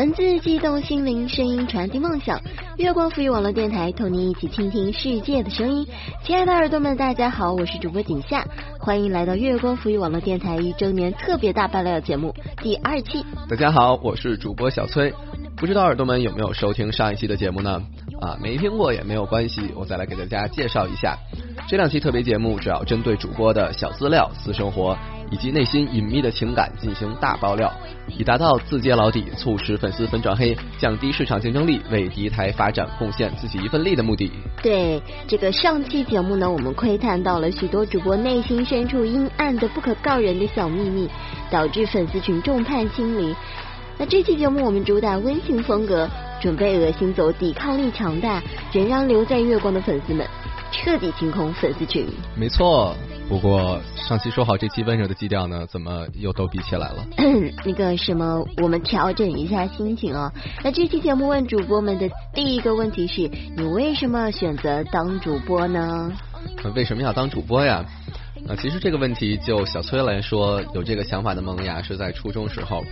文字激动心灵，声音传递梦想。月光赋予网络电台，同你一起倾听世界的声音。亲爱的耳朵们，大家好，我是主播景夏，欢迎来到月光赋予网络电台一周年特别大爆料节目第二期。大家好，我是主播小崔。不知道耳朵们有没有收听上一期的节目呢？啊，没听过也没有关系，我再来给大家介绍一下。这两期特别节目主要针对主播的小资料、私生活。以及内心隐秘的情感进行大爆料，以达到自揭老底、促使粉丝粉转黑、降低市场竞争力、为敌台发展贡献自己一份力的目的。对这个上期节目呢，我们窥探到了许多主播内心深处阴暗的不可告人的小秘密，导致粉丝群众叛亲离。那这期节目我们主打温情风格，准备恶心走抵抗力强大、仍然留在月光的粉丝们，彻底清空粉丝群。没错。不过上期说好这期温柔的基调呢，怎么又逗比起来了？那个什么，我们调整一下心情啊。那这期节目问主播们的第一个问题是：你为什么选择当主播呢？为什么要当主播呀？啊，其实这个问题就小崔来说，有这个想法的萌芽是在初中时候。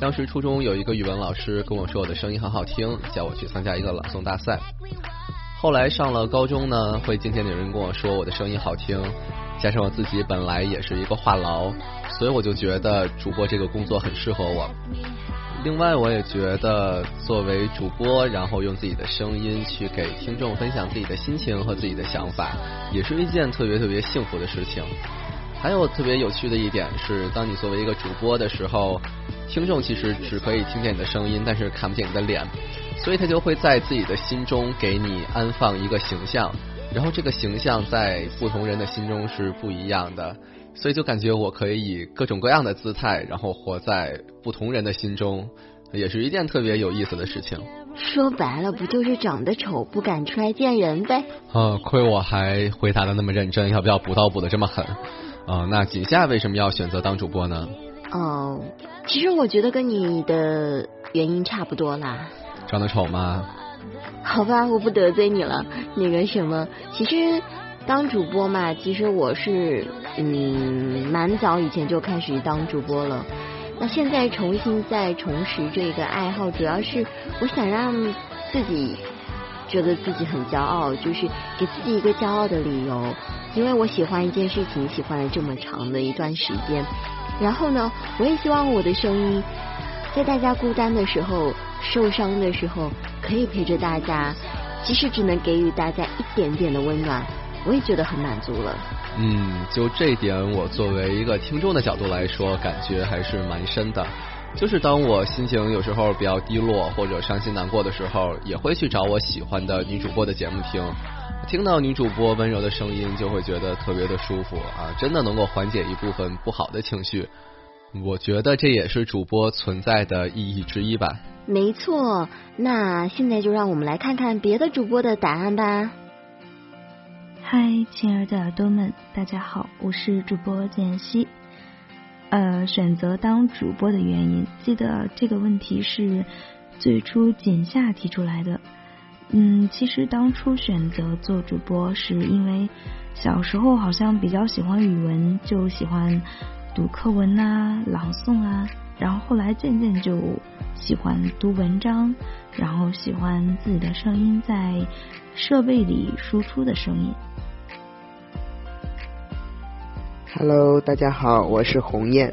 当时初中有一个语文老师跟我说我的声音很好听，叫我去参加一个朗诵大赛。后来上了高中呢，会渐渐有人跟我说我的声音好听。加上我自己本来也是一个话痨，所以我就觉得主播这个工作很适合我。另外，我也觉得作为主播，然后用自己的声音去给听众分享自己的心情和自己的想法，也是一件特别特别幸福的事情。还有特别有趣的一点是，当你作为一个主播的时候，听众其实只可以听见你的声音，但是看不见你的脸，所以他就会在自己的心中给你安放一个形象。然后这个形象在不同人的心中是不一样的，所以就感觉我可以以各种各样的姿态，然后活在不同人的心中，也是一件特别有意思的事情。说白了，不就是长得丑不敢出来见人呗？啊，亏我还回答的那么认真，要不要补刀补的这么狠？啊，那锦夏为什么要选择当主播呢？哦，其实我觉得跟你的原因差不多啦。长得丑吗？好吧，我不得罪你了。那个什么，其实当主播嘛，其实我是嗯蛮早以前就开始当主播了。那现在重新再重拾这个爱好，主要是我想让自己觉得自己很骄傲，就是给自己一个骄傲的理由。因为我喜欢一件事情，喜欢了这么长的一段时间。然后呢，我也希望我的声音在大家孤单的时候。受伤的时候可以陪着大家，即使只能给予大家一点点的温暖，我也觉得很满足了。嗯，就这点，我作为一个听众的角度来说，感觉还是蛮深的。就是当我心情有时候比较低落或者伤心难过的时候，也会去找我喜欢的女主播的节目听，听到女主播温柔的声音，就会觉得特别的舒服啊，真的能够缓解一部分不好的情绪。我觉得这也是主播存在的意义之一吧。没错，那现在就让我们来看看别的主播的答案吧。嗨，亲爱的耳朵们，大家好，我是主播简溪。呃，选择当主播的原因，记得这个问题是最初简夏提出来的。嗯，其实当初选择做主播，是因为小时候好像比较喜欢语文，就喜欢读课文啊、朗诵啊。然后后来渐渐就喜欢读文章，然后喜欢自己的声音在设备里输出的声音。Hello，大家好，我是鸿雁。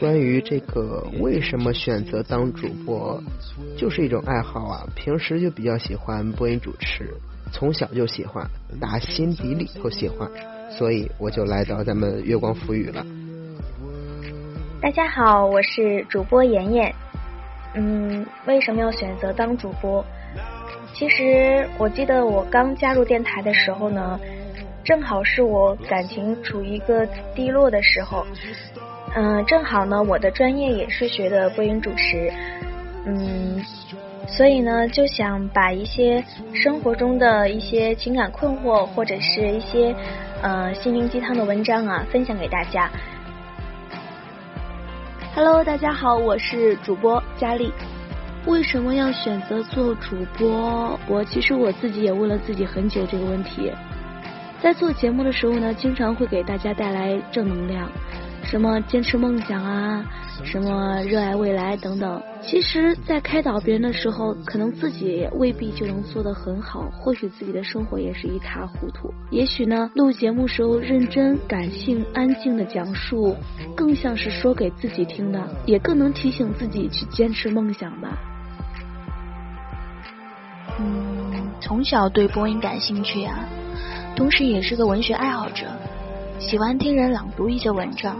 关于这个为什么选择当主播，就是一种爱好啊。平时就比较喜欢播音主持，从小就喜欢，打心底里头喜欢，所以我就来到咱们月光浮语了。大家好，我是主播妍妍。嗯，为什么要选择当主播？其实我记得我刚加入电台的时候呢，正好是我感情处于一个低落的时候。嗯，正好呢，我的专业也是学的播音主持。嗯，所以呢，就想把一些生活中的一些情感困惑，或者是一些呃心灵鸡汤的文章啊，分享给大家。Hello，大家好，我是主播佳丽。为什么要选择做主播？我其实我自己也问了自己很久这个问题。在做节目的时候呢，经常会给大家带来正能量，什么坚持梦想啊，什么热爱未来等等。其实，在开导别人的时候，可能自己未必就能做得很好，或许自己的生活也是一塌糊涂。也许呢，录节目时候认真、感性、安静的讲述，更像是说给自己听的，也更能提醒自己去坚持梦想吧。嗯，从小对播音感兴趣啊，同时也是个文学爱好者，喜欢听人朗读一些文章，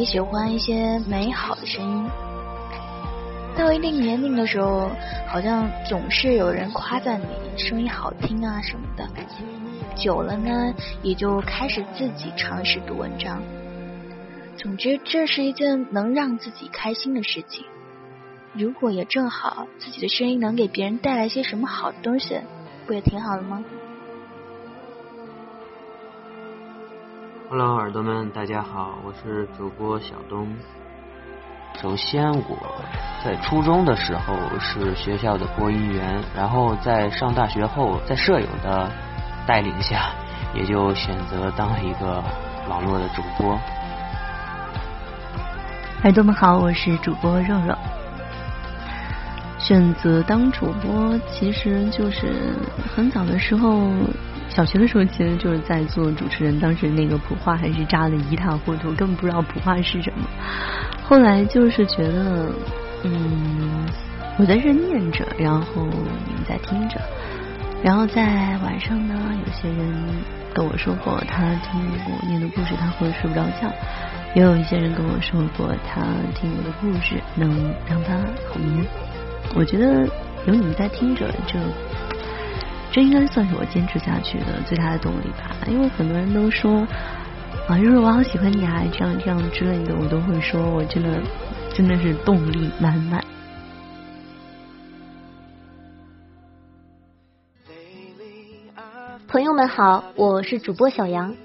也喜欢一些美好的声音。到一定年龄的时候，好像总是有人夸赞你声音好听啊什么的。久了呢，也就开始自己尝试读文章。总之，这是一件能让自己开心的事情。如果也正好自己的声音能给别人带来些什么好的东西，不也挺好的吗？Hello，耳朵们，大家好，我是主播小东。首先，我在初中的时候是学校的播音员，然后在上大学后，在舍友的带领下，也就选择当了一个网络的主播。耳朵们好，我是主播肉肉。选择当主播，其实就是很早的时候，小学的时候，其实就是在做主持人。当时那个普话还是扎的一塌糊涂，根本不知道普话是什么。后来就是觉得，嗯，我在这念着，然后你们在听着。然后在晚上呢，有些人跟我说过，他听我念的故事，他会睡不着觉；也有一些人跟我说过，他听我的故事能让他好眠。我觉得有你们在听着，就这应该算是我坚持下去的最大的动力吧。因为很多人都说啊，就是我好喜欢你啊，这样这样之类的，我都会说，我真的真的是动力满满。朋友们好，我是主播小杨。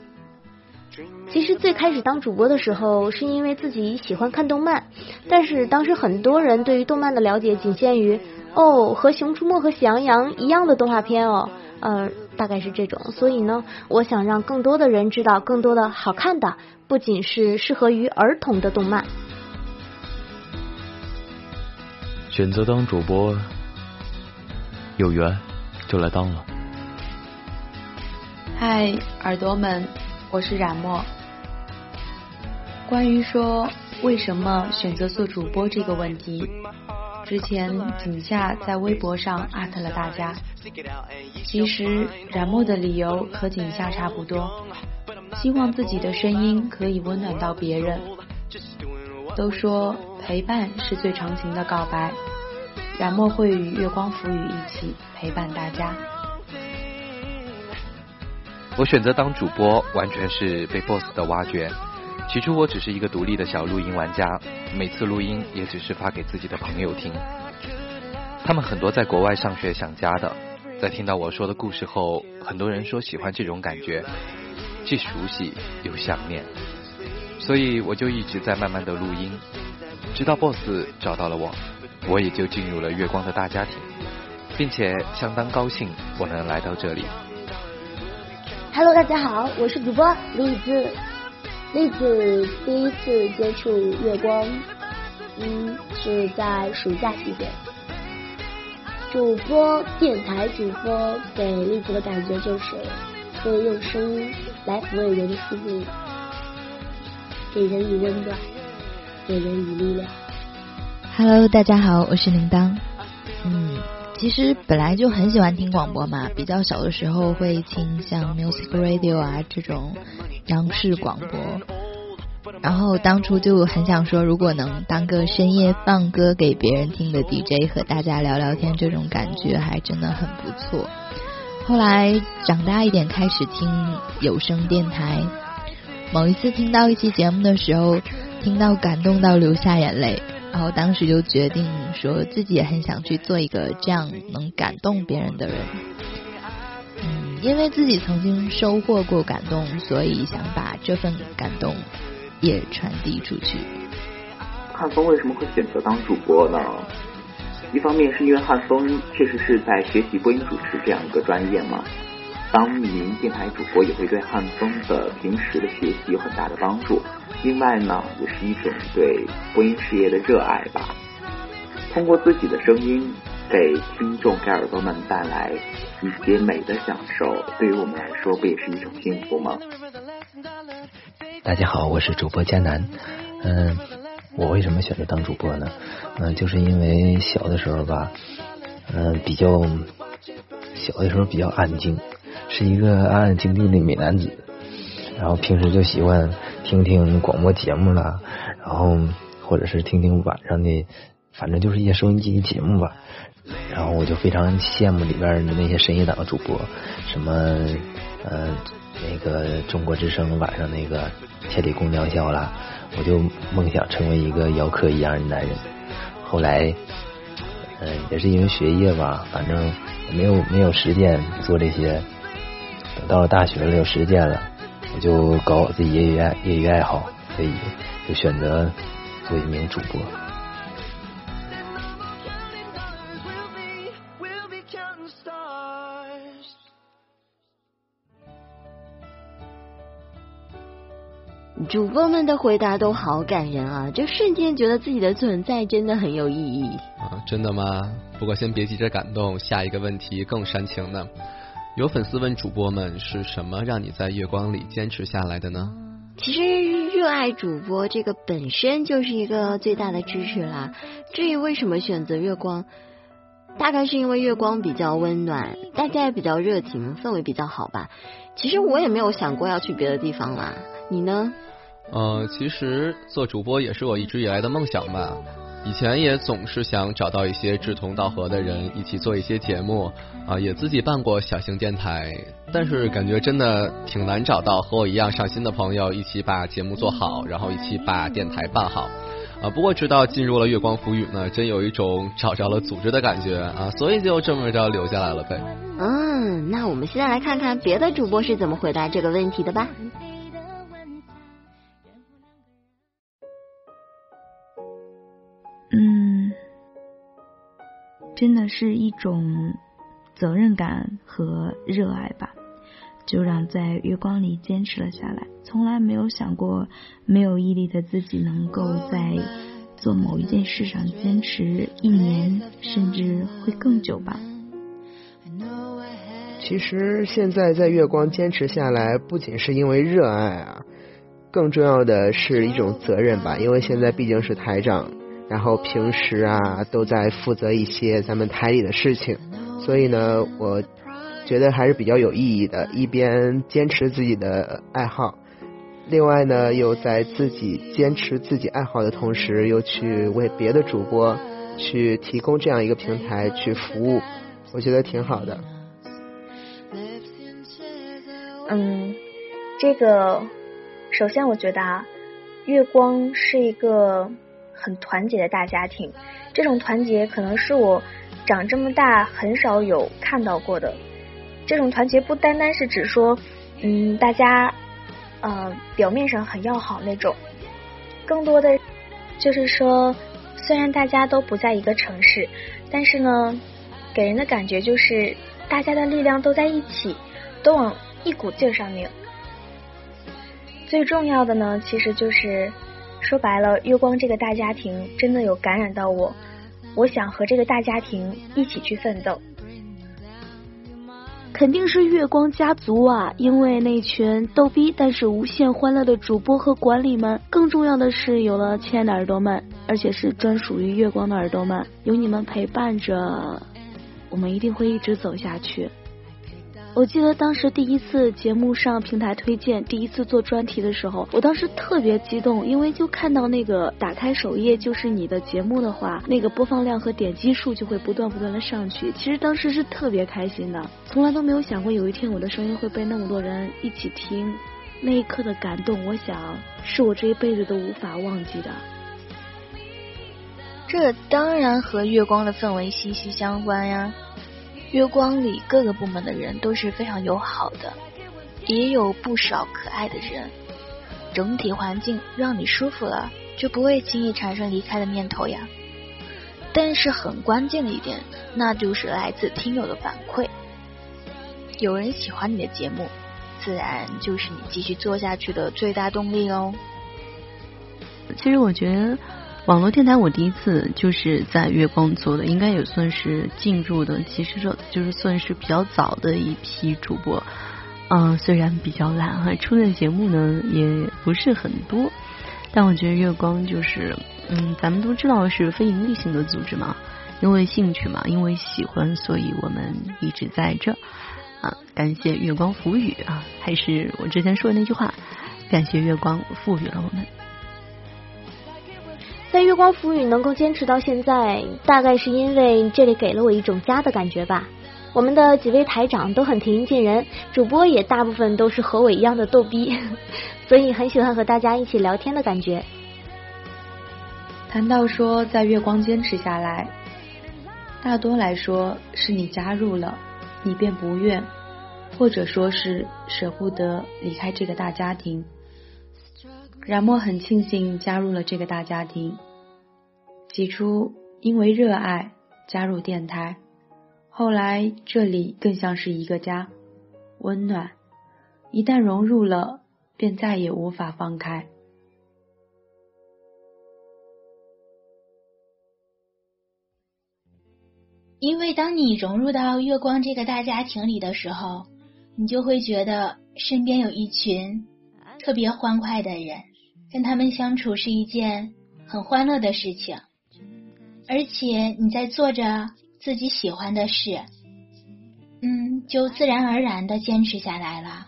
其实最开始当主播的时候，是因为自己喜欢看动漫，但是当时很多人对于动漫的了解仅限于哦和《熊出没》和《喜羊羊》一样的动画片哦，呃大概是这种。所以呢，我想让更多的人知道更多的好看的，不仅是适合于儿童的动漫。选择当主播，有缘就来当了。嗨，耳朵们，我是冉墨。关于说为什么选择做主播这个问题，之前井下在微博上艾特了大家。其实冉墨的理由和井下差不多，希望自己的声音可以温暖到别人。都说陪伴是最长情的告白，冉墨会与月光浮语一起陪伴大家。我选择当主播，完全是被 BOSS 的挖掘。起初我只是一个独立的小录音玩家，每次录音也只是发给自己的朋友听。他们很多在国外上学想家的，在听到我说的故事后，很多人说喜欢这种感觉，既熟悉又想念，所以我就一直在慢慢的录音，直到 BOSS 找到了我，我也就进入了月光的大家庭，并且相当高兴我能来到这里。Hello，大家好，我是主播栗子。栗子第一次接触月光，嗯，是在暑假期间。主播电台主播给栗子的感觉就是会用声音来抚慰人的心灵，给人以温暖，给人以力量。Hello，大家好，我是铃铛。嗯，其实本来就很喜欢听广播嘛，比较小的时候会听像 Music Radio 啊这种。央视广播，然后当初就很想说，如果能当个深夜放歌给别人听的 DJ，和大家聊聊天，这种感觉还真的很不错。后来长大一点，开始听有声电台。某一次听到一期节目的时候，听到感动到流下眼泪，然后当时就决定说自己也很想去做一个这样能感动别人的人。嗯因为自己曾经收获过感动，所以想把这份感动也传递出去。汉风为什么会选择当主播呢？一方面是因为汉风确实是在学习播音主持这样一个专业嘛，当一名电台主播也会对汉风的平时的学习有很大的帮助。另外呢，也是一种对播音事业的热爱吧。通过自己的声音给听众、给耳朵们带来一些美的享受，对于我们来说，不也是一种幸福吗？大家好，我是主播佳楠。嗯，我为什么选择当主播呢？嗯，就是因为小的时候吧，嗯，比较小的时候比较安静，是一个安安静静的美男子。然后平时就喜欢听听广播节目了，然后或者是听听晚上的，反正就是一些收音机节目吧。然后我就非常羡慕里边的那些深夜档的主播，什么呃那个中国之声晚上那个千里共良宵啦，我就梦想成为一个姚科一样的男人。后来嗯也是因为学业吧，反正没有没有时间做这些。等到了大学了有时间了。我就搞我自己业余爱业余爱好，所以就选择做一名主播。主播们的回答都好感人啊！就瞬间觉得自己的存在真的很有意义啊！真的吗？不过先别急着感动，下一个问题更煽情呢。有粉丝问主播们是什么让你在月光里坚持下来的呢？其实热爱主播这个本身就是一个最大的支持啦。至于为什么选择月光，大概是因为月光比较温暖，大家也比较热情，氛围比较好吧。其实我也没有想过要去别的地方啦。你呢？呃，其实做主播也是我一直以来的梦想吧。以前也总是想找到一些志同道合的人，一起做一些节目啊，也自己办过小型电台，但是感觉真的挺难找到和我一样上心的朋友，一起把节目做好，然后一起把电台办好啊。不过直到进入了月光浮语呢，真有一种找着了组织的感觉啊，所以就这么着留下来了呗。嗯，那我们现在来看看别的主播是怎么回答这个问题的吧。嗯真的是一种责任感和热爱吧，就让在月光里坚持了下来。从来没有想过，没有毅力的自己能够在做某一件事上坚持一年，甚至会更久吧。其实现在在月光坚持下来，不仅是因为热爱啊，更重要的是一种责任吧。因为现在毕竟是台长。然后平时啊都在负责一些咱们台里的事情，所以呢，我觉得还是比较有意义的。一边坚持自己的爱好，另外呢又在自己坚持自己爱好的同时，又去为别的主播去提供这样一个平台去服务，我觉得挺好的。嗯，这个首先我觉得啊，月光是一个。很团结的大家庭，这种团结可能是我长这么大很少有看到过的。这种团结不单单是指说，嗯，大家呃表面上很要好那种，更多的就是说，虽然大家都不在一个城市，但是呢，给人的感觉就是大家的力量都在一起，都往一股劲儿上拧。最重要的呢，其实就是。说白了，月光这个大家庭真的有感染到我，我想和这个大家庭一起去奋斗。肯定是月光家族啊，因为那群逗逼但是无限欢乐的主播和管理们，更重要的是有了亲爱的耳朵们，而且是专属于月光的耳朵们，有你们陪伴着，我们一定会一直走下去。我记得当时第一次节目上平台推荐，第一次做专题的时候，我当时特别激动，因为就看到那个打开首页就是你的节目的话，那个播放量和点击数就会不断不断的上去。其实当时是特别开心的，从来都没有想过有一天我的声音会被那么多人一起听，那一刻的感动，我想是我这一辈子都无法忘记的。这当然和月光的氛围息息相关呀。月光里各个部门的人都是非常友好的，也有不少可爱的人。整体环境让你舒服了，就不会轻易产生离开的念头呀。但是很关键的一点，那就是来自听友的反馈。有人喜欢你的节目，自然就是你继续做下去的最大动力哦。其实我觉得网络电台我第一次就是在月光做的，应该也算是进入的，其实说就是算是比较早的一批主播。嗯，虽然比较懒哈，出的节目呢也不是很多，但我觉得月光就是，嗯，咱们都知道是非盈利性的组织嘛，因为兴趣嘛，因为喜欢，所以我们一直在这啊。感谢月光赋予啊，还是我之前说的那句话，感谢月光赋予了我们。在月光赋予能够坚持到现在，大概是因为这里给了我一种家的感觉吧。我们的几位台长都很平易近人，主播也大部分都是和我一样的逗逼，所以很喜欢和大家一起聊天的感觉。谈到说在月光坚持下来，大多来说是你加入了，你便不愿，或者说是舍不得离开这个大家庭。冉墨很庆幸加入了这个大家庭，起初因为热爱加入电台。后来，这里更像是一个家，温暖。一旦融入了，便再也无法放开。因为当你融入到月光这个大家庭里的时候，你就会觉得身边有一群特别欢快的人，跟他们相处是一件很欢乐的事情，而且你在做着。自己喜欢的事，嗯，就自然而然的坚持下来了。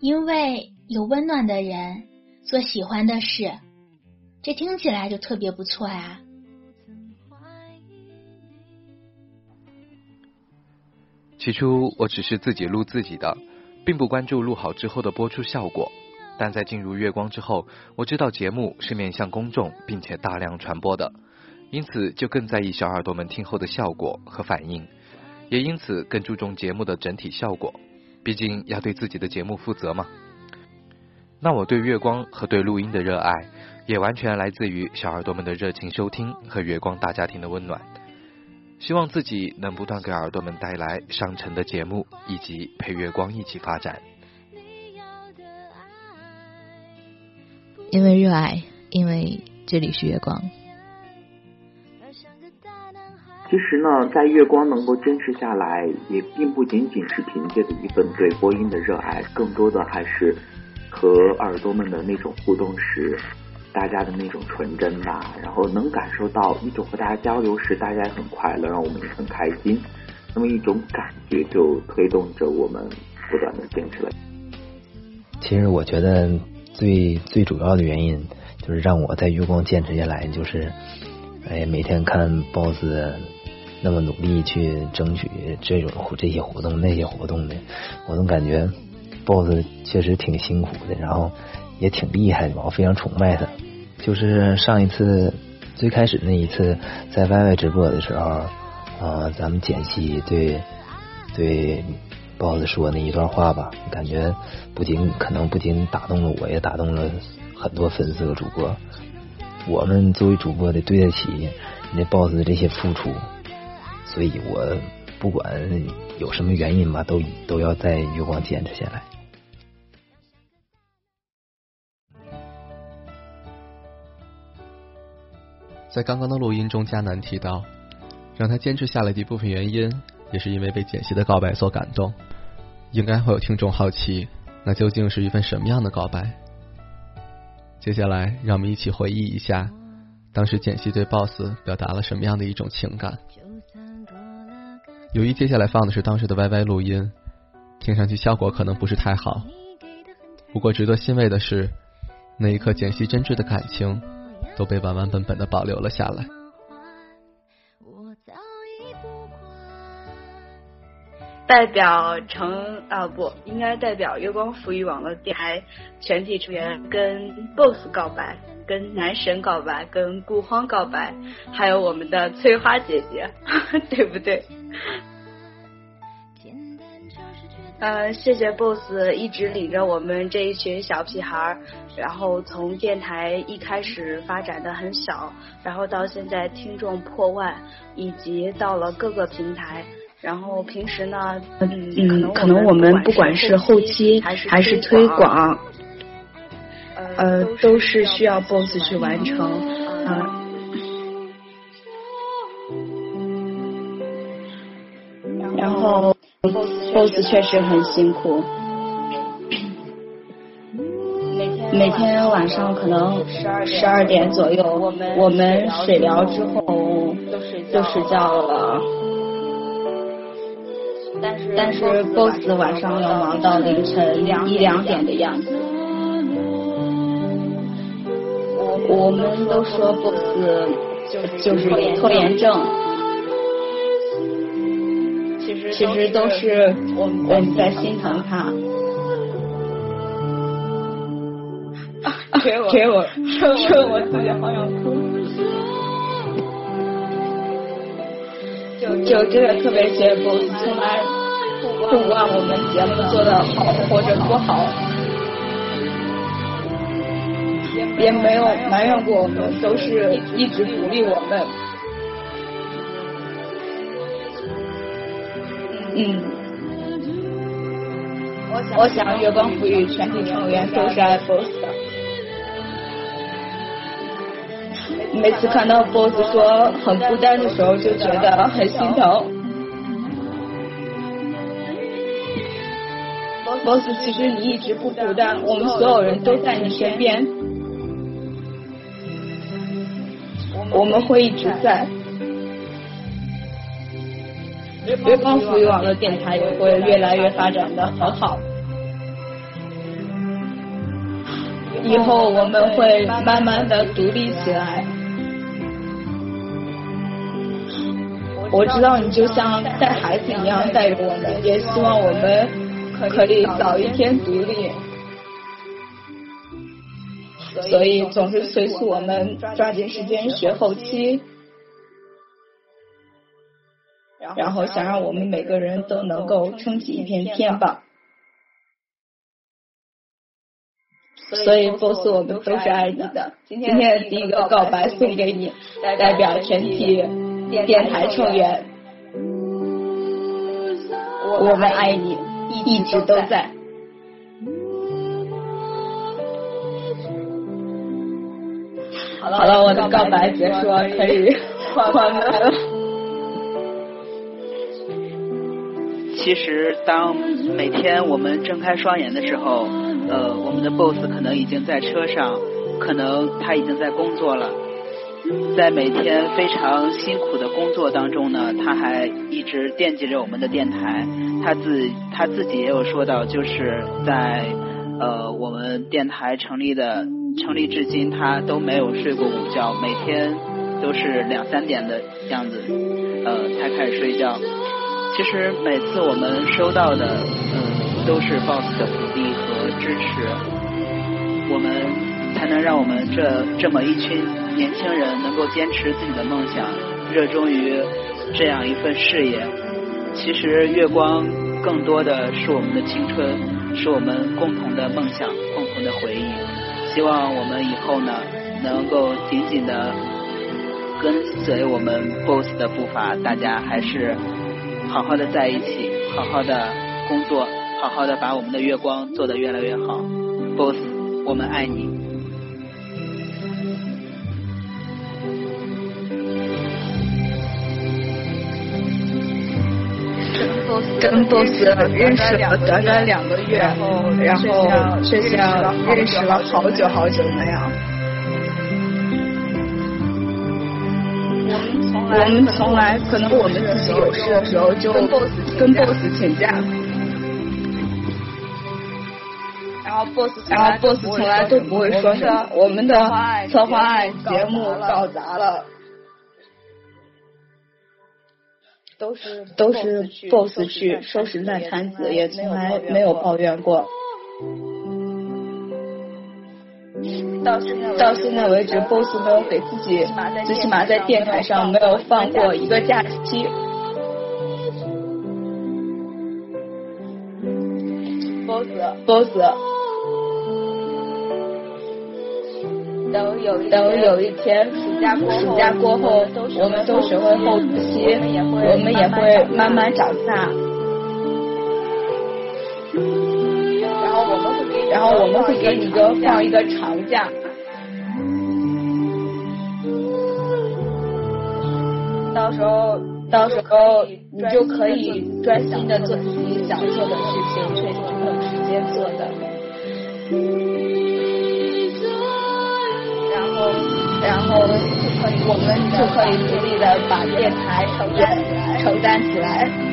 因为有温暖的人做喜欢的事，这听起来就特别不错呀。起初我只是自己录自己的，并不关注录好之后的播出效果。但在进入月光之后，我知道节目是面向公众，并且大量传播的。因此，就更在意小耳朵们听后的效果和反应，也因此更注重节目的整体效果。毕竟要对自己的节目负责嘛。那我对月光和对录音的热爱，也完全来自于小耳朵们的热情收听和月光大家庭的温暖。希望自己能不断给耳朵们带来上乘的节目，以及陪月光一起发展。因为热爱，因为这里是月光。其实呢，在月光能够坚持下来，也并不仅仅是凭借着一份对播音的热爱，更多的还是和耳朵们的那种互动时，大家的那种纯真吧。然后能感受到一种和大家交流时，大家也很快乐，让我们也很开心。那么一种感觉就推动着我们不断的坚持了。其实我觉得最最主要的原因，就是让我在月光坚持下来，就是哎每天看 BOSS。那么努力去争取这种这些活动那些活动的，我总感觉 BOSS 确实挺辛苦的，然后也挺厉害的，我非常崇拜他。就是上一次最开始那一次在 YY 直播的时候，啊，咱们简析对对 BOSS 说那一段话吧，感觉不仅可能不仅打动了我，也打动了很多粉丝和主播。我们作为主播得对得起那 BOSS 的这些付出。所以我不管有什么原因吧，都都要在月光坚持下来。在刚刚的录音中，迦南提到，让他坚持下来的一部分原因，也是因为被简溪的告白所感动。应该会有听众好奇，那究竟是一份什么样的告白？接下来，让我们一起回忆一下，当时简溪对 BOSS 表达了什么样的一种情感。由于接下来放的是当时的 YY 录音，听上去效果可能不是太好。不过值得欣慰的是，那一刻简溪真挚的感情都被完完本本的保留了下来。代表成啊不，应该代表月光赋予网络电台全体成员跟 BOSS 告白，跟男神告白，跟顾荒告白，还有我们的翠花姐姐，对不对？呃，谢谢 BOSS 一直领着我们这一群小屁孩儿，然后从电台一开始发展的很小，然后到现在听众破万，以及到了各个平台，然后平时呢，嗯，可能我们不管是后期还是推广，呃，都是需要 boss 去完成，啊。Boss 确实很辛苦，每天晚上可能十二点左右，我们水疗之后就睡觉了。但是 boss 晚上要忙到凌晨一两点的样子。我们都说 boss 就是拖延症，其实都是我们在心疼他。给我，给我，给我自己好想哭。就就真的特别谢谢 boss，从来。不管我们节目做的好或者不好，也没有埋怨过我们，都是一直鼓励我们。嗯，我想月光赋予全体成员都是爱 boss 的。每次看到 boss 说很孤单的时候，就觉得很心疼。boss，其实你一直不孤单，我们所有人都在你身边，我们会一直在。月光赋予网络电台也会越来越发展的很好，以后我们会慢慢的独立起来。我知道你就像带孩子一样带着我们，也希望我们。可以早一天独立，所以总是催促我们抓紧时间学后期，然后想让我们每个人都能够撑起一片天吧。所以，boss，我们都是爱你的。今天的第一个告白送给你，代表全体电台成员，我们爱你。一直都在。好了，我的告白结束，可以 关门了。其实，当每天我们睁开双眼的时候，呃，我们的 boss 可能已经在车上，可能他已经在工作了。在每天非常辛苦的工作当中呢，他还一直惦记着我们的电台。他自他自己也有说到，就是在呃我们电台成立的成立至今，他都没有睡过午觉，每天都是两三点的样子呃才开始睡觉。其实每次我们收到的嗯都是 boss 的鼓励和支持，我们才能让我们这这么一群年轻人能够坚持自己的梦想，热衷于这样一份事业。其实月光更多的是我们的青春，是我们共同的梦想、共同的回忆。希望我们以后呢，能够紧紧的跟随我们 BOSS 的步伐，大家还是好好的在一起，好好的工作，好好的把我们的月光做得越来越好。BOSS，我们爱你。跟 boss 认识了短短两个月，然后却像认识了好久好久那样。我们从来可能我们自己有事的时候就跟 boss 请假，然后 boss 然后 boss 从来都不会说什么，我们的策划案节目搞砸了。都是都是 boss 去收拾烂摊子，也从来没有抱怨过。到到现在为止，boss 没有给自己最起码在电台上没有放过一个假期。boss boss，等有等有一天暑假过暑假过后，我们都学会后期，我们也会慢慢长大。然后我们会给你个放一个长假。到时候，到时候你就可以专心的做自己想做的事情，确实很有时间做的。然后，然后我们就可以独立的把电台承担承担起来。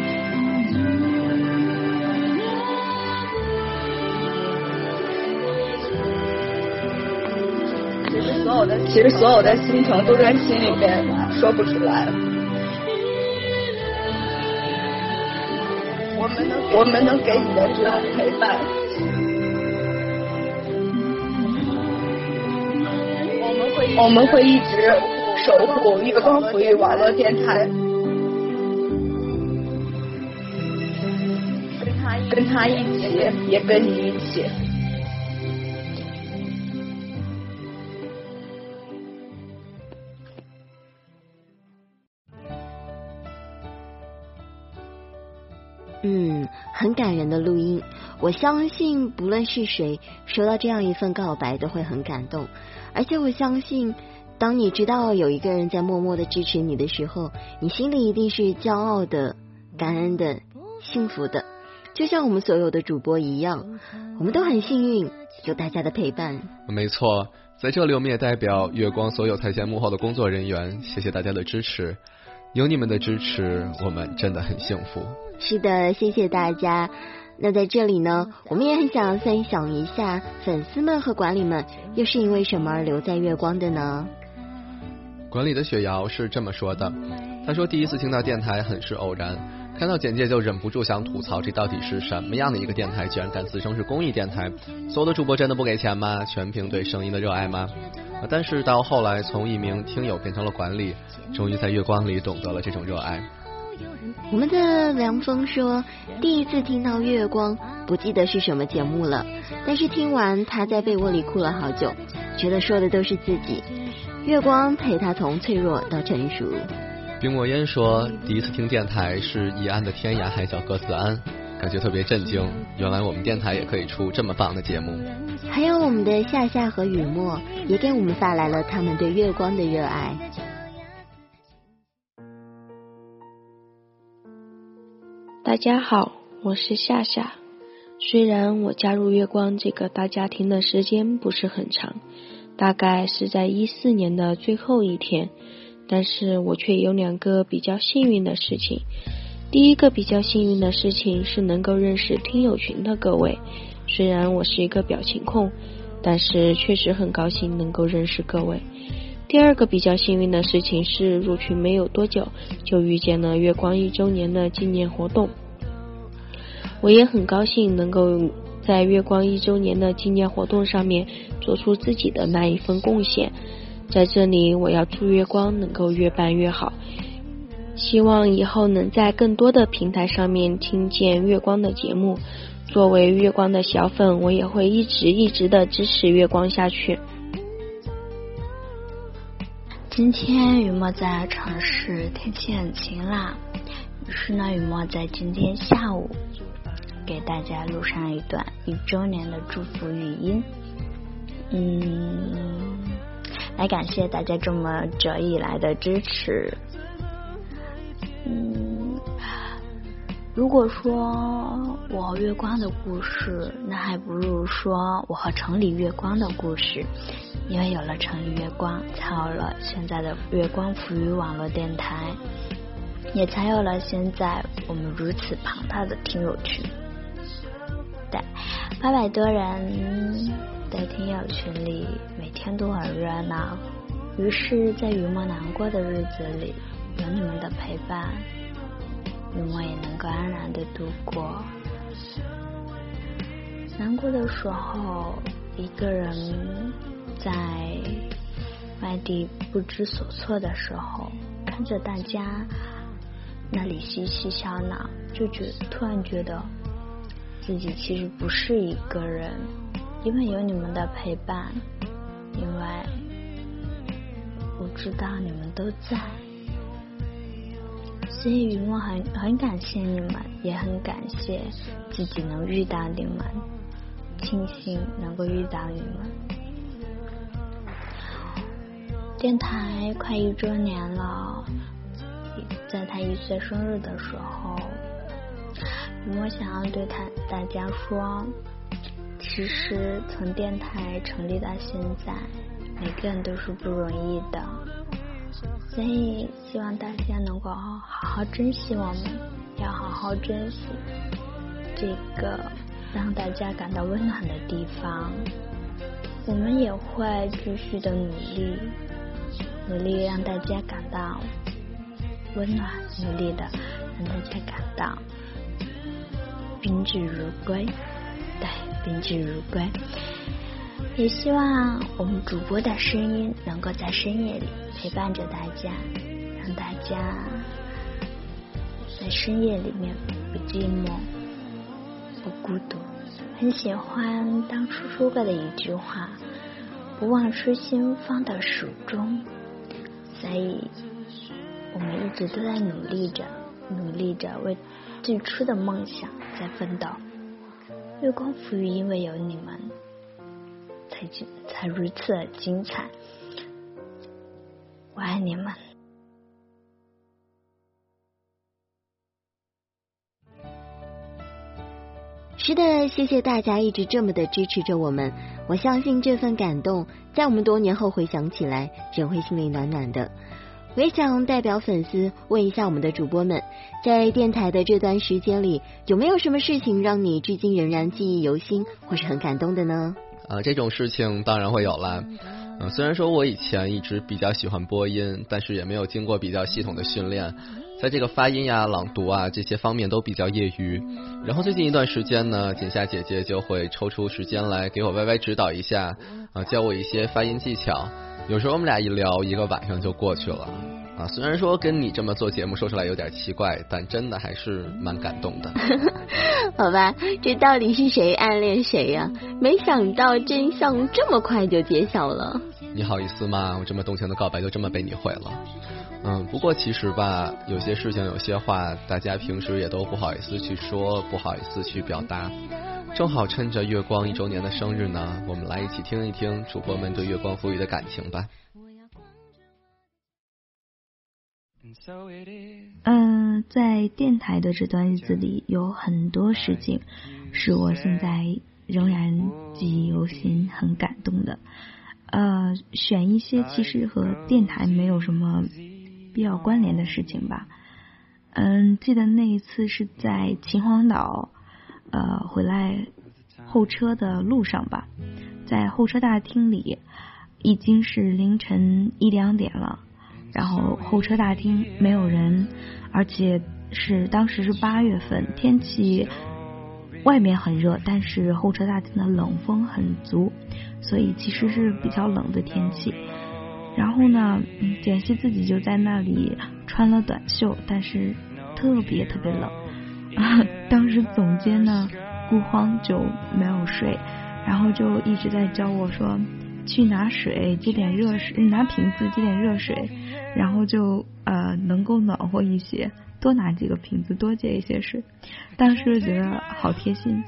其实所有的，其实所有的心情都在心里面，说不出来。我们能，我们能给你的只有陪伴。我们会，我们会一直守护月光抚育网络电台，跟他一起，也跟你一起。感人的录音，我相信不论是谁收到这样一份告白都会很感动，而且我相信，当你知道有一个人在默默的支持你的时候，你心里一定是骄傲的、感恩的、幸福的，就像我们所有的主播一样，我们都很幸运有大家的陪伴。没错，在这里我们也代表月光所有台前幕后的工作人员，谢谢大家的支持，有你们的支持，我们真的很幸福。是的，谢谢大家。那在这里呢，我们也很想分享一下粉丝们和管理们又是因为什么而留在月光的呢？管理的雪瑶是这么说的，他说第一次听到电台很是偶然，看到简介就忍不住想吐槽，这到底是什么样的一个电台，居然敢自称是公益电台？所有的主播真的不给钱吗？全凭对声音的热爱吗？但是到后来，从一名听友变成了管理，终于在月光里懂得了这种热爱。我们的凉风说，第一次听到月光，不记得是什么节目了，但是听完他在被窝里哭了好久，觉得说的都是自己。月光陪他从脆弱到成熟。冰墨烟说，第一次听电台是易安的《天涯海角各自安》，感觉特别震惊，原来我们电台也可以出这么棒的节目。还有我们的夏夏和雨墨也给我们发来了他们对月光的热爱。大家好，我是夏夏。虽然我加入月光这个大家庭的时间不是很长，大概是在一四年的最后一天，但是我却有两个比较幸运的事情。第一个比较幸运的事情是能够认识听友群的各位。虽然我是一个表情控，但是确实很高兴能够认识各位。第二个比较幸运的事情是入群没有多久就遇见了月光一周年的纪念活动，我也很高兴能够在月光一周年的纪念活动上面做出自己的那一份贡献。在这里，我要祝月光能够越办越好，希望以后能在更多的平台上面听见月光的节目。作为月光的小粉，我也会一直一直的支持月光下去。今天雨墨在城市，天气很晴朗，于是呢，雨墨在今天下午给大家录上一段一周年的祝福语音，嗯，来感谢大家这么久以来的支持，嗯，如果说我和月光的故事，那还不如说我和城里月光的故事。因为有了城里月光，才有了现在的月光浮语网络电台，也才有了现在我们如此庞大的听友群。对，八百多人的听友群里，每天都很热闹。于是，在雨墨难过的日子里，有你们的陪伴，雨墨也能够安然的度过。难过的时候，一个人。在外地不知所措的时候，看着大家那里嬉戏笑闹，就觉突然觉得自己其实不是一个人，因为有你们的陪伴，因为我知道你们都在，所以我很很感谢你们，也很感谢自己能遇到你们，庆幸能够遇到你们。电台快一周年了，在他一岁生日的时候，我想要对他大家说，其实从电台成立到现在。每个人都是不容易的，所以希望大家能够好好珍惜我们，要好好珍惜这个让大家感到温暖的地方。我们也会继续的努力，努力让大家感到温暖，努力的让大家感到宾至如归。对，宾至如归。也希望我们主播的声音能够在深夜里陪伴着大家，让大家在深夜里面不寂寞、不孤独。很喜欢当初说过的一句话：“不忘初心，方得始终。”所以，我们一直都在努力着，努力着为最初的梦想在奋斗。月光浮云，因为有你们。才精才如此精彩，我爱你们。是的，谢谢大家一直这么的支持着我们。我相信这份感动，在我们多年后回想起来，仍会心里暖暖的。我也想代表粉丝问一下我们的主播们，在电台的这段时间里，有没有什么事情让你至今仍然记忆犹新，或是很感动的呢？啊，这种事情当然会有了。嗯，虽然说我以前一直比较喜欢播音，但是也没有经过比较系统的训练，在这个发音呀、朗读啊这些方面都比较业余。然后最近一段时间呢，锦夏姐姐就会抽出时间来给我歪歪指导一下，啊，教我一些发音技巧。有时候我们俩一聊，一个晚上就过去了。啊，虽然说跟你这么做节目说出来有点奇怪，但真的还是蛮感动的。好吧，这到底是谁暗恋谁呀？没想到真相这么快就揭晓了。你好意思吗？我这么动情的告白就这么被你毁了。嗯，不过其实吧，有些事情、有些话，大家平时也都不好意思去说，不好意思去表达。正好趁着月光一周年的生日呢，我们来一起听一听主播们对月光赋予的感情吧。嗯，在电台的这段日子里，有很多事情是我现在仍然记忆犹新、很感动的。呃，选一些其实和电台没有什么必要关联的事情吧。嗯，记得那一次是在秦皇岛，呃，回来候车的路上吧，在候车大厅里，已经是凌晨一两点了。然后候车大厅没有人，而且是当时是八月份，天气外面很热，但是候车大厅的冷风很足，所以其实是比较冷的天气。然后呢，简溪自己就在那里穿了短袖，但是特别特别冷。当时总监呢，顾荒就没有睡，然后就一直在教我说。去拿水，接点热水，拿瓶子接点热水，然后就呃能够暖和一些。多拿几个瓶子，多接一些水。当时觉得好贴心，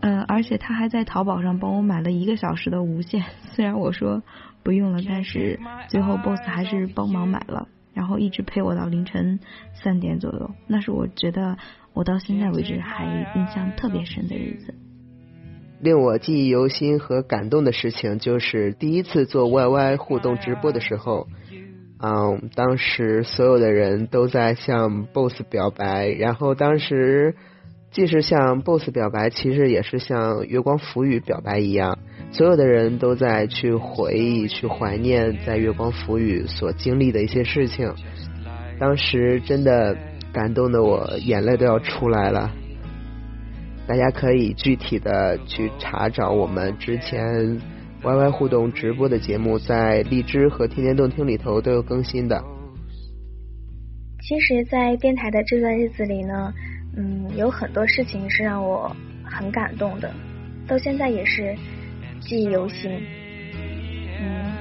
嗯，而且他还在淘宝上帮我买了一个小时的无线。虽然我说不用了，但是最后 boss 还是帮忙买了，然后一直陪我到凌晨三点左右。那是我觉得我到现在为止还印象特别深的日子。令我记忆犹新和感动的事情，就是第一次做 YY 互动直播的时候，嗯，当时所有的人都在向 BOSS 表白，然后当时既是向 BOSS 表白，其实也是向月光浮语表白一样，所有的人都在去回忆、去怀念在月光浮语所经历的一些事情，当时真的感动的我眼泪都要出来了。大家可以具体的去查找我们之前 YY 互动直播的节目，在荔枝和天天动听里头都有更新的。其实，在电台的这段日子里呢，嗯，有很多事情是让我很感动的，到现在也是记忆犹新。嗯，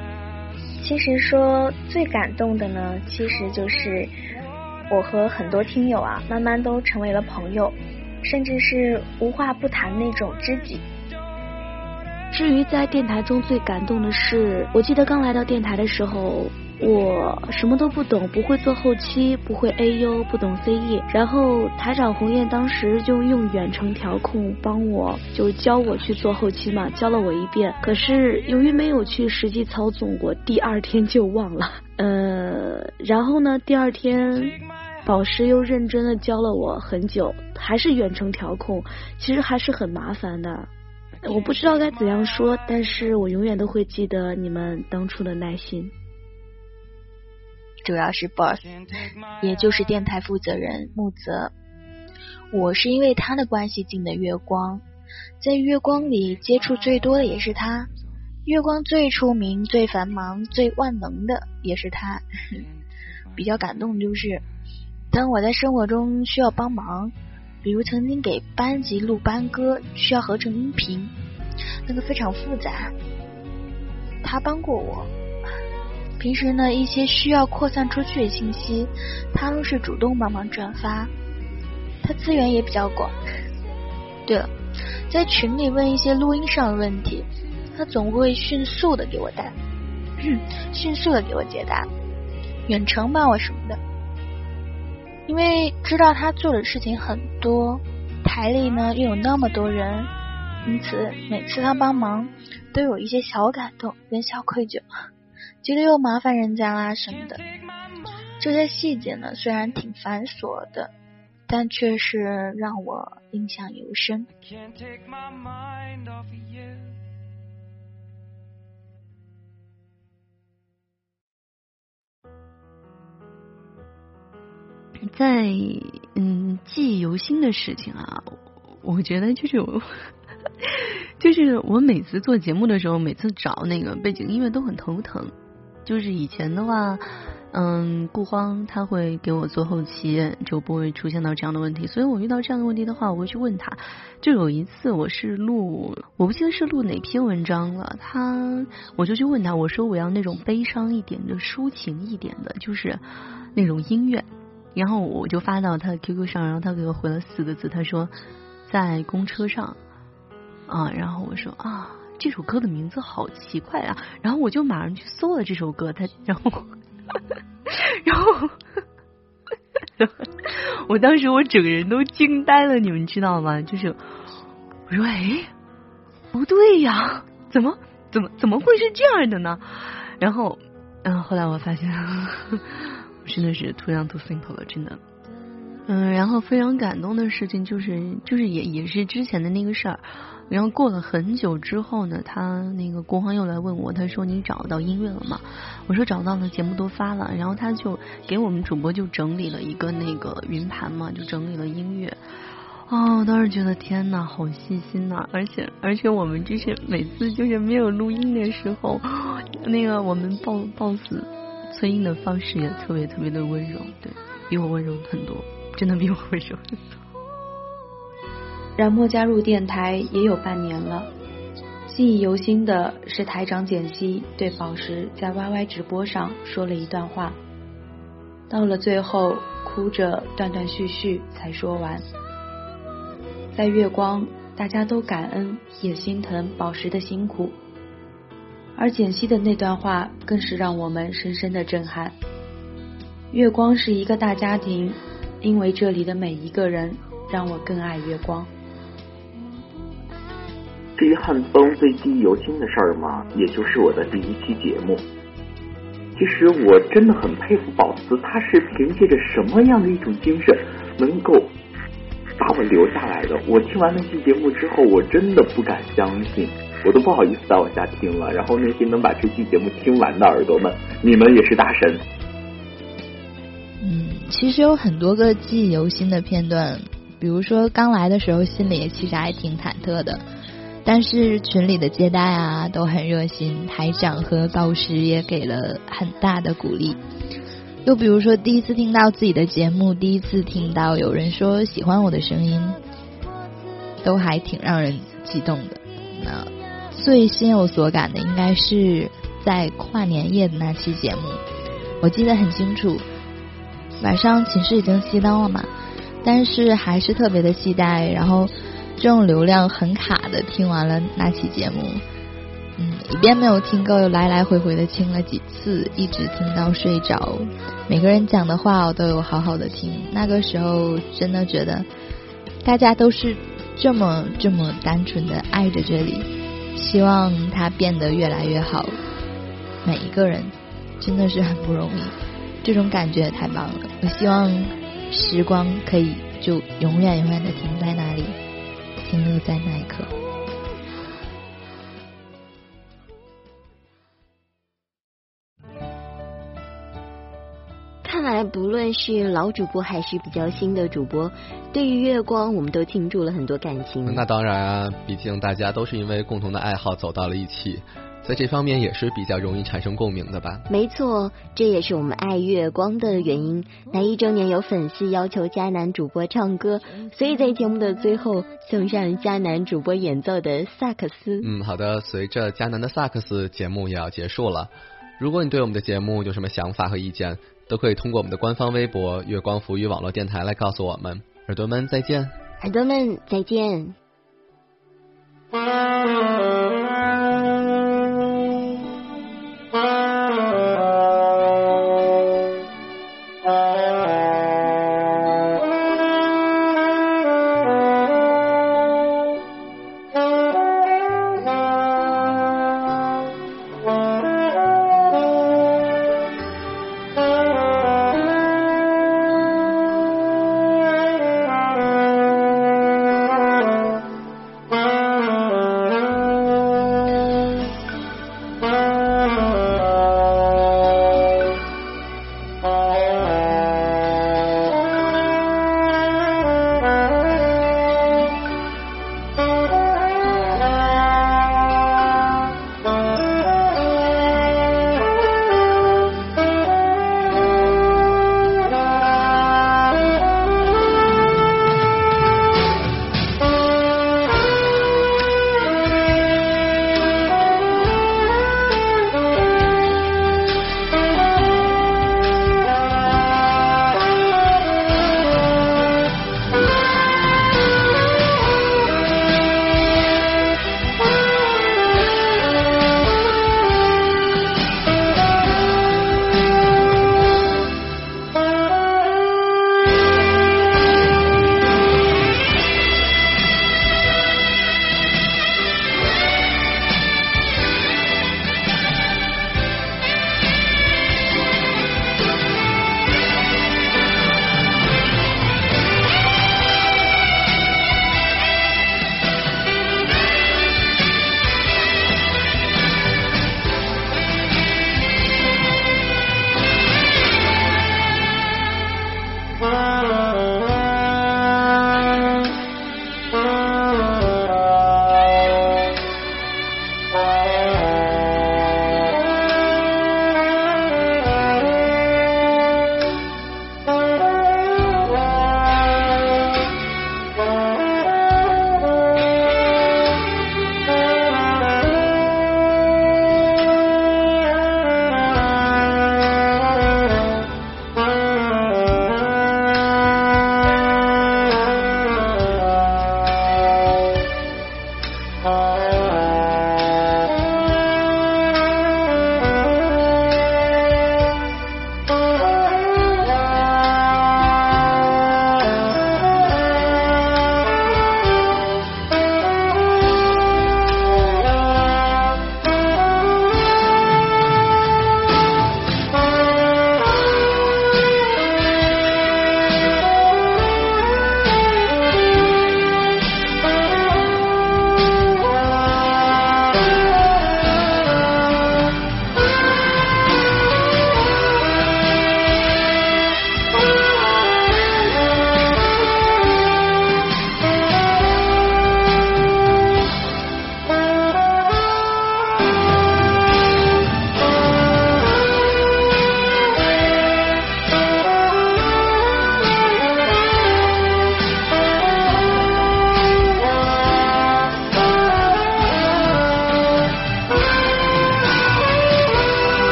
其实说最感动的呢，其实就是我和很多听友啊，慢慢都成为了朋友，甚至是无话不谈那种知己。至于在电台中最感动的是，我记得刚来到电台的时候。我什么都不懂，不会做后期，不会 AU，不懂 CE。然后台长鸿雁当时就用远程调控帮我，就教我去做后期嘛，教了我一遍。可是由于没有去实际操纵过，第二天就忘了。呃，然后呢，第二天宝石又认真的教了我很久，还是远程调控，其实还是很麻烦的。我不知道该怎样说，但是我永远都会记得你们当初的耐心。主要是 boss，也就是电台负责人木泽。我是因为他的关系进的月光，在月光里接触最多的也是他。月光最出名、最繁忙、最万能的也是他。比较感动就是，当我在生活中需要帮忙，比如曾经给班级录班歌，需要合成音频，那个非常复杂，他帮过我。平时呢，一些需要扩散出去的信息，他都是主动帮忙转发。他资源也比较广。对了，在群里问一些录音上的问题，他总会迅速的给我答，迅速的给我解答。远程帮我什么的，因为知道他做的事情很多，台里呢又有那么多人，因此每次他帮忙都有一些小感动跟小愧疚。觉得又麻烦人家啦什么的，这些细节呢，虽然挺繁琐的，但却是让我印象尤深。在嗯记忆犹新的事情啊，我觉得就是我。就是我每次做节目的时候，每次找那个背景音乐都很头疼。就是以前的话，嗯，顾荒他会给我做后期，就不会出现到这样的问题。所以我遇到这样的问题的话，我会去问他。就有一次我是录，我不记得是录哪篇文章了，他我就去问他，我说我要那种悲伤一点的、抒情一点的，就是那种音乐。然后我就发到他的 QQ 上，然后他给我回了四个字，他说在公车上啊。然后我说啊。这首歌的名字好奇怪啊！然后我就马上去搜了这首歌，他然后然后我当时我整个人都惊呆了，你们知道吗？就是我说哎，不对呀，怎么怎么怎么会是这样的呢？然后嗯，后来我发现真的是 too young too simple 了，真的。嗯，然后非常感动的事情就是就是也也是之前的那个事儿。然后过了很久之后呢，他那个国皇又来问我，他说你找到音乐了吗？我说找到了，节目都发了。然后他就给我们主播就整理了一个那个云盘嘛，就整理了音乐。哦，我当时觉得天呐，好细心呐！而且而且我们就是每次就是没有录音的时候，那个我们 boss boss 催音的方式也特别特别的温柔，对比我温柔很多，真的比我温柔很多。冉墨加入电台也有半年了，记忆犹新的是台长简溪对宝石在 YY 直播上说了一段话，到了最后哭着断断续续才说完。在月光，大家都感恩也心疼宝石的辛苦，而简溪的那段话更是让我们深深的震撼。月光是一个大家庭，因为这里的每一个人让我更爱月光。至于汉风最记忆犹新的事儿嘛，也就是我的第一期节目。其实我真的很佩服宝子，他是凭借着什么样的一种精神，能够把我留下来的？我听完那期节目之后，我真的不敢相信，我都不好意思再往下听了。然后那些能把这期节目听完的耳朵们，你们也是大神。嗯，其实有很多个记忆犹新的片段，比如说刚来的时候，心里其实还挺忐忑的。但是群里的接待啊都很热心，台长和导师也给了很大的鼓励。又比如说第一次听到自己的节目，第一次听到有人说喜欢我的声音，都还挺让人激动的。那最心有所感的应该是在跨年夜的那期节目，我记得很清楚。晚上寝室已经熄灯了嘛，但是还是特别的期待，然后这种流量很卡的听完了那期节目，嗯，一遍没有听够，又来来回回的听了几次，一直听到睡着。每个人讲的话我都有好好的听，那个时候真的觉得大家都是这么这么单纯的爱着这里，希望他变得越来越好。每一个人真的是很不容易。这种感觉太棒了！我希望时光可以就永远永远的停在那里，停留在那一刻。来不论是老主播还是比较新的主播，对于月光我们都倾注了很多感情。那当然啊，毕竟大家都是因为共同的爱好走到了一起。在这方面也是比较容易产生共鸣的吧？没错，这也是我们爱月光的原因。那一周年有粉丝要求迦南主播唱歌，所以在节目的最后送上迦南主播演奏的萨克斯。嗯，好的。随着迦南的萨克斯，节目也要结束了。如果你对我们的节目有什么想法和意见，都可以通过我们的官方微博“月光浮语网络电台”来告诉我们。耳朵们再见，耳朵们再见。